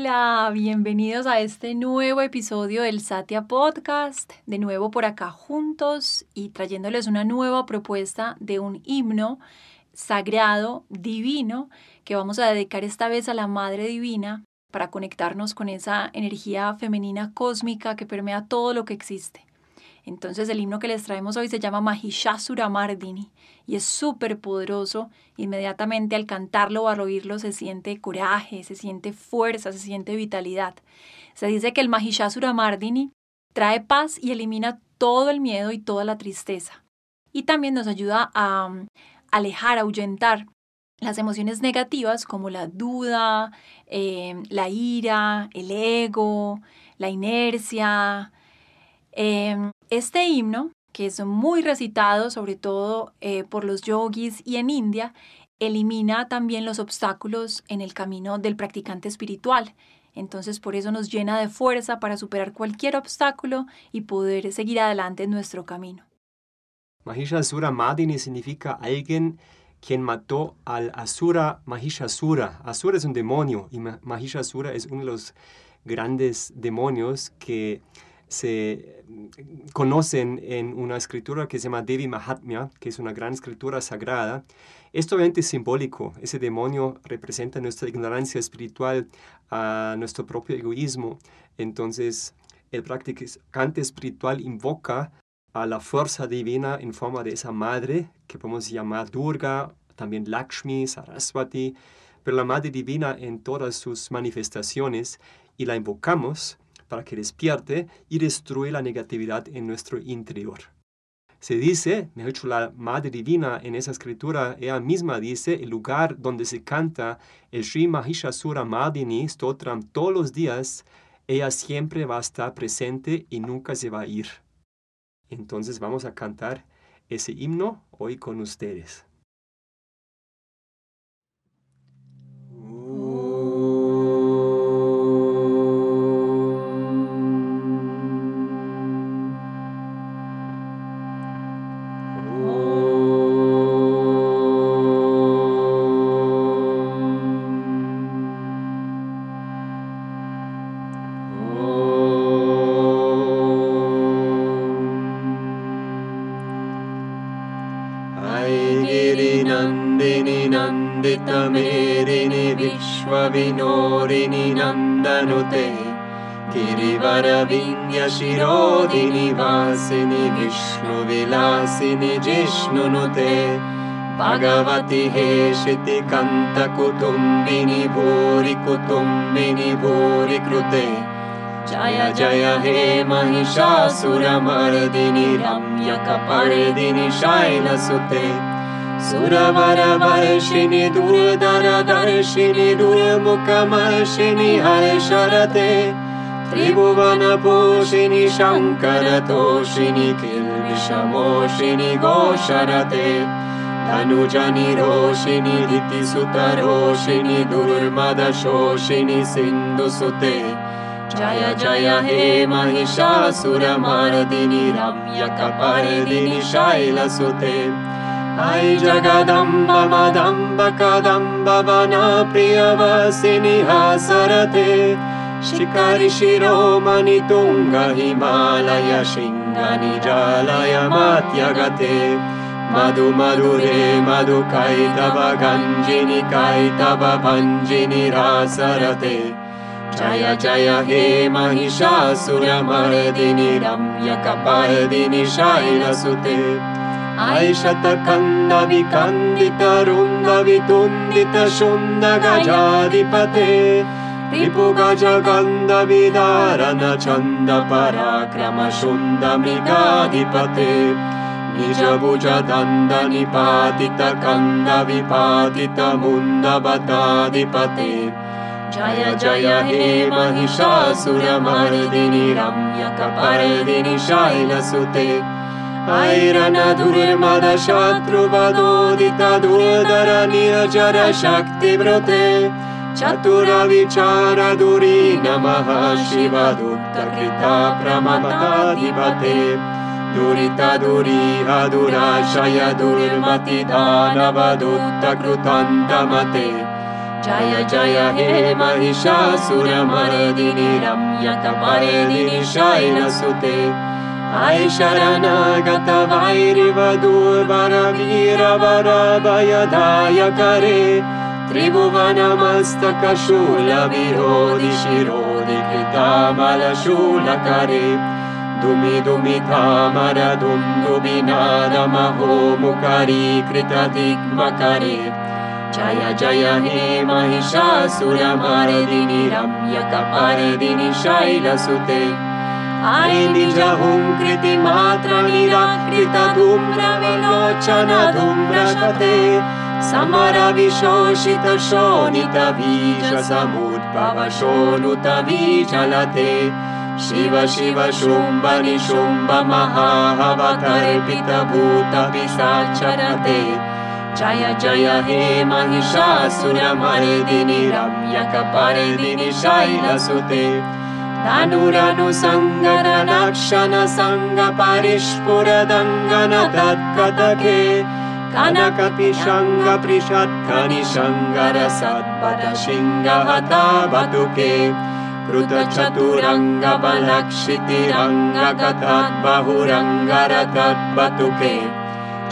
hola, bienvenidos a este nuevo episodio del Satya Podcast, de nuevo por acá juntos y trayéndoles una nueva propuesta de un himno sagrado, divino, que vamos a dedicar esta vez a la Madre Divina para conectarnos con esa energía femenina cósmica que permea todo lo que existe. Entonces el himno que les traemos hoy se llama Mahishasura Mardini y es súper poderoso. Inmediatamente al cantarlo o al oírlo se siente coraje, se siente fuerza, se siente vitalidad. Se dice que el Mahishasura Mardini trae paz y elimina todo el miedo y toda la tristeza. Y también nos ayuda a um, alejar, a ahuyentar las emociones negativas como la duda, eh, la ira, el ego, la inercia, eh, este himno, que es muy recitado sobre todo eh, por los yogis y en India, elimina también los obstáculos en el camino del practicante espiritual. Entonces por eso nos llena de fuerza para superar cualquier obstáculo y poder seguir adelante en nuestro camino. Mahishasura Madini significa alguien quien mató al Asura Mahishasura. Asura es un demonio y Mahishasura es uno de los grandes demonios que se mm, conocen en una escritura que se llama Devi Mahatmya, que es una gran escritura sagrada. Esto obviamente es simbólico. Ese demonio representa nuestra ignorancia espiritual, a nuestro propio egoísmo. Entonces, el practicante espiritual invoca a la fuerza divina en forma de esa madre, que podemos llamar Durga, también Lakshmi, Saraswati, pero la madre divina en todas sus manifestaciones, y la invocamos para que despierte y destruya la negatividad en nuestro interior. Se dice, mejor dicho, la Madre Divina en esa escritura, ella misma dice, el lugar donde se canta el Sri Mahishasura Madini Stotram todos los días, ella siempre va a estar presente y nunca se va a ir. Entonces vamos a cantar ese himno hoy con ustedes. गिरिवरविन्यशिरोदिनि वासिनि विष्णुविलासिनि जिष्णुनुते। भगवति हे शितिकन्तकुटुम्बिनि भूरि कुटुम्बिनि भूरि कृते जय जय हे महिषासुरमर्दिनि रम्यकपर्दिनि शैलसुते सुरवरवर्षिणि दुर्धरदर्शिनि दुर्मुखमर्षिणि हर्षरते त्रिभुवनपोषिणि शङ्करतोषिणि किल्बिषमोषिणि घोषरते धनुजनि रोषिणि ऋतिसुतरोषिणि दुर्मदशोषिणि सिन्धुसुते जय जय हे महिषासुरमर्दिनि रम्यकपर्दिनि शैलसुते ऐ जगदम्ब मदम्ब कदम्ब वना प्रियवसिनि हासरते शिखरि शिरोमणि तुङ्ग हिमालय शृङ्गनिजालय मात्यगते मधु मधुरे मधु कैतव गञ्जिनि कैतव भञ्जिनि रासरते जय जय हे महिषासुरमर्दिनि रम्यकपर्दिनि शैलसुते ऐषतकन्दविकन्दितरुन्दवितुन्दितशुन्दगजाधिपते रिपुगजगन्धविदारन छन्द विपातित मुन्दवताधिपते जय जय हे महिषासुरमर्दिनि रम्यकपर्दिनि शैलसुते ऐरनधुर्मदशत्रुवदोदितदुर्धर निरजर शक्तिवृते चतुरविचारदुरी नमः शिवदुत्तकृता प्रमदाधिपते दुरितदुरीह दुराशय दुर्मतिदानवदुत्तकृतन्तमते जय जय हे महिषासुरमर्दिनि रम्यकपर्दिनि शैलसुते ऐ शरणगतवैरिवदुर्वरवीरवरभयदायकरे त्रिभुवनमस्तकशूलविरोधि शिरोधि कृतामलशूलकरे दुमि दुमि धामर दुन्दुबिनादमहो मुखरीकृतदिग्मकरे जय जय हे महिषासुरमर्दिनि रम्यकपर्दिनि शैलसुते ऐ निजहुङ्कृतिमात्र निराकृत धूम्रविलोचन धूम्रशते समरविशोषित शोणित बीज समुद्भव बीजलते शिव शिव शुम्भ निशुम्भ महाहवकर्पित भूत पिशाचरते जय जय हे महिषासुरमर्दिनि रम्यकपर्दिनि शैलसुते धनुरनुसङ्गरनक्षन सङ्ग कृतचतुरङ्ग बलक्षितिरङ्गकथद्बहुरङ्गर तद्बतुके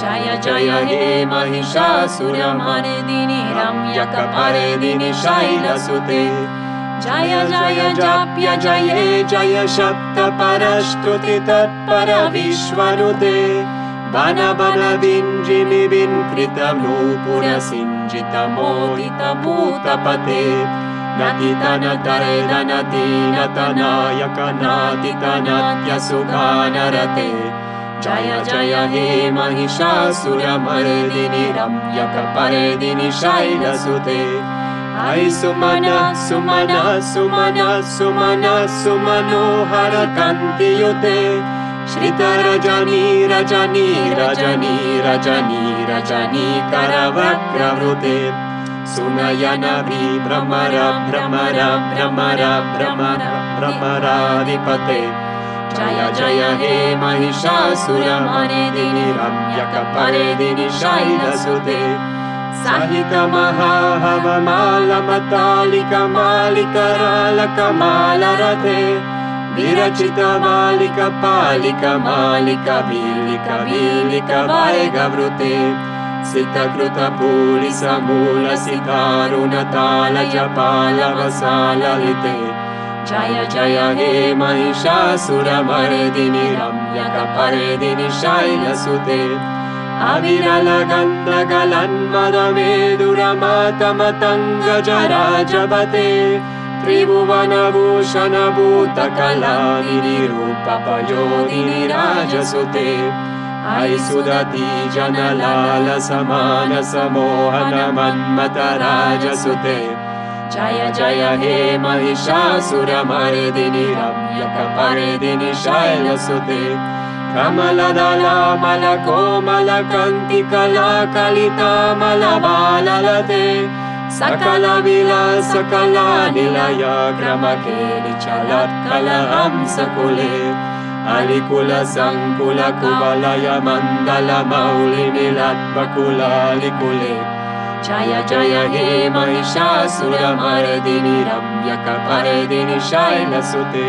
जय जय हे महिषासुरमर्दिनि रम्यकपर्दिनि शैलसुते जय जय जाप्य जये जय शब्द परस्तुति तत्पर मोदित भूतपते नतितन तर्दन दीनत नायक नातितनत्य सुखानरते जय जय हे महिषासुरमर्दिनि रम्यकपर्दिनि शैलसुते ऐ सुमन सुमन सुमन सुमन सुमनोहर कन्तियुते श्रितरजनी रजनी रजनी रजनी रजनी करवक्रवृते सुनयन भ्रमर भ्रमर भ्रमर भ्रमर भ्रमराधिपते जय जय हे महिषासुरमर्दिनि रम्यकपर्दिनि शैलसुते सहित महाहवमालमतालिकमालिकरालकमालरथे विरचित मालिक पालिक मालिक वीलिक वीलिक वायगवृते सितकृत पूरि समूल सितारुणताल जपालवसाललिते जय जय हे महिषासुरमर्दिनि रम्यकपर्दिनि शैलसुते त्रिभुवनभूषण भूतकलानिरूपपयोगिनि राजसुते ऐ सुदति जनलाल समान समोहन मन्मत राजसुते जय जय हे महिषासुरमर्दिनि रम्यकपर्दिनि शैलसुते कमलदलामल कोमल कन्तिकला कलितामलबाललते सकल विलास कला निलय क्रमकेलि चलत्कल हंसकुले अलिकुल मिलद्बकुलालिकुले जय जय हे महिषासुरमर्दिनि रम्यकपर्दिनि शैलसुते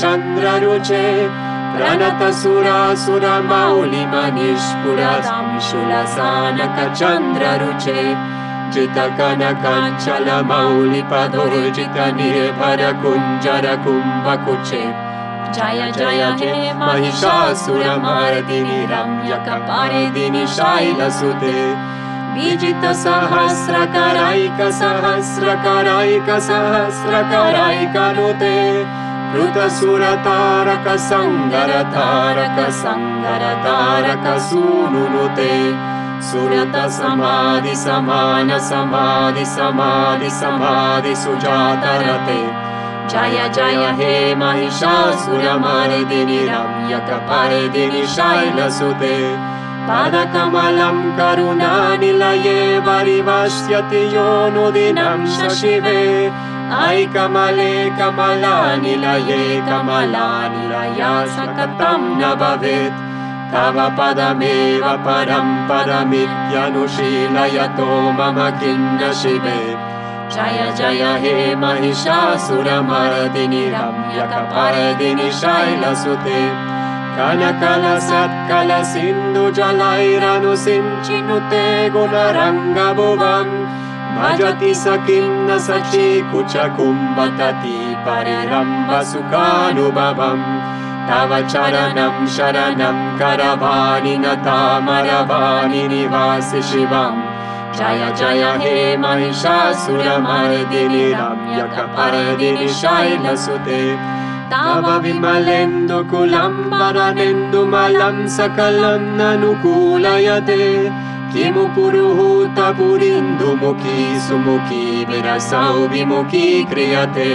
चन्द्ररुचे प्रणत सुरासुरमौलिमनिष्पुरशुलसानक चन्द्ररुचे निर्भरकुञ्जरकुम्भकुचे जय जय हे महिषासुरमर्दिनि रम्यकपर्दिनि शैलसुते विजितसहस्रकरैकसहस्रकरैकसहस्रकरैकनुते कृतसुरतारक सङ्गरतारक सङ्गरतारक सूनुनुते सुरत समाधि समान समाधि समाधि समाधि सुजातरते जय जय हे महिषासुरमर्दिनि रम्यकपर्दिनि शैलसुते पदकमलं करुणानिलये वरिवश्यति यो नुदिनं शशिवे ऐ कमले कमलानिलये कमलानिलया सकतं न भवेत्। तव पदमेव परं पदमित्यनुशीलयतो मम किन्न शिवे जय जय हे महिषासुरमर्दिनि रम्यकपर्दिनि शैलसुते कनकलसत्कलसिन्धुजलैरनुसिञ्चिनुते गुणरङ्गभुवम् भजति स किं न सचीकुचकुम्भतति परिरम्भसुखानुभवम् तव चरणं शरणं करवाणि न तामरवाणि निवासि शिवम् जय जय हे महिषासुरमर्दिनि रम्यकपर्दिनि शैलसुते तव विमलेन्दुकुलम्बरनेन्दुमलं सकलं ननुकूलयते किमु सुमुखी विरसौ विमुखी क्रियते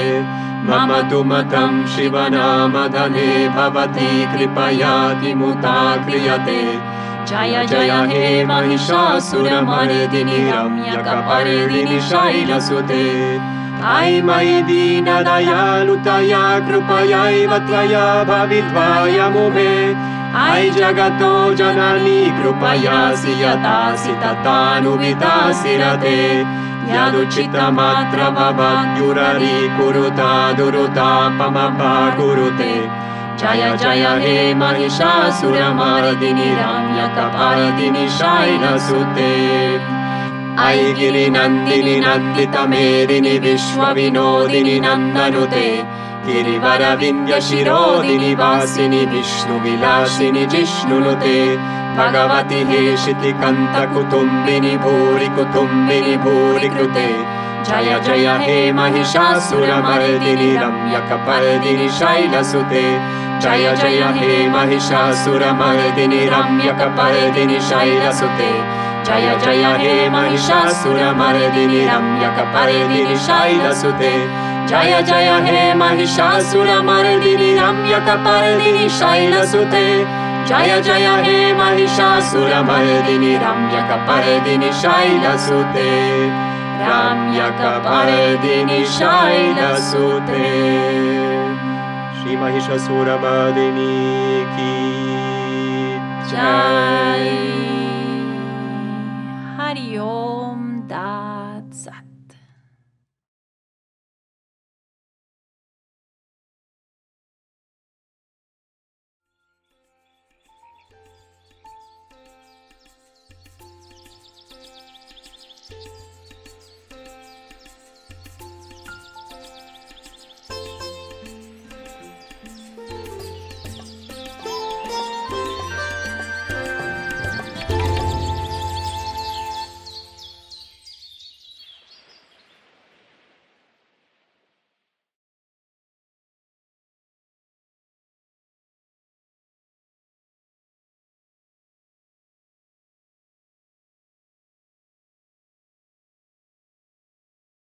मम तु मतं शिवनामधने भवति कृपयातिमुता क्रियते जय जय हे महिषासुरमर्दिनि रम्यकपर्दिनि शैलसुते ऐ मयि दीनदयालुतया कृपयैव त्वया भवित्वायमुमे ऐ जगतो जननी कृपयासि यतासि तथानुविदासि रते यदुचितमात्र भवद्युररी कुरुता दुरुतापमपा कुरुते जय जय हे महिषासुरमर्दिनि रम्यकपर्दिनि शैलसुते विश्वविनोदिनि नन्दनुते। गिरिवरविन्द्यशिरोदिनि वासिनि विष्णुविलासिनि जिष्णुनुते। भगवति हे शितिकन्तकुटुम्बिनि भूरि कुटुम्बिनि भूरि कृते जय जय हे महिषासुरमर्दिनि रम्यकपर्दिनि शैलसुते। जय जय हे महिषासुरमर्दिनि रम्यकपर्दिनि शैलसुते जय जय हे महिषासुरमर्दिनि रम्यकपर्दिनि शैलसुते जय जय हे महिषासुरमर्दिनि रम्यकपर्दिनि शैलसुते जय जय हे महिषासुरमर्दिनि रम्यकपर्दिनि शैलसुते रम्यकपर्दिनि शैलसुते श्रीमहिषासुरमर्दिनि की। जय हरि ओम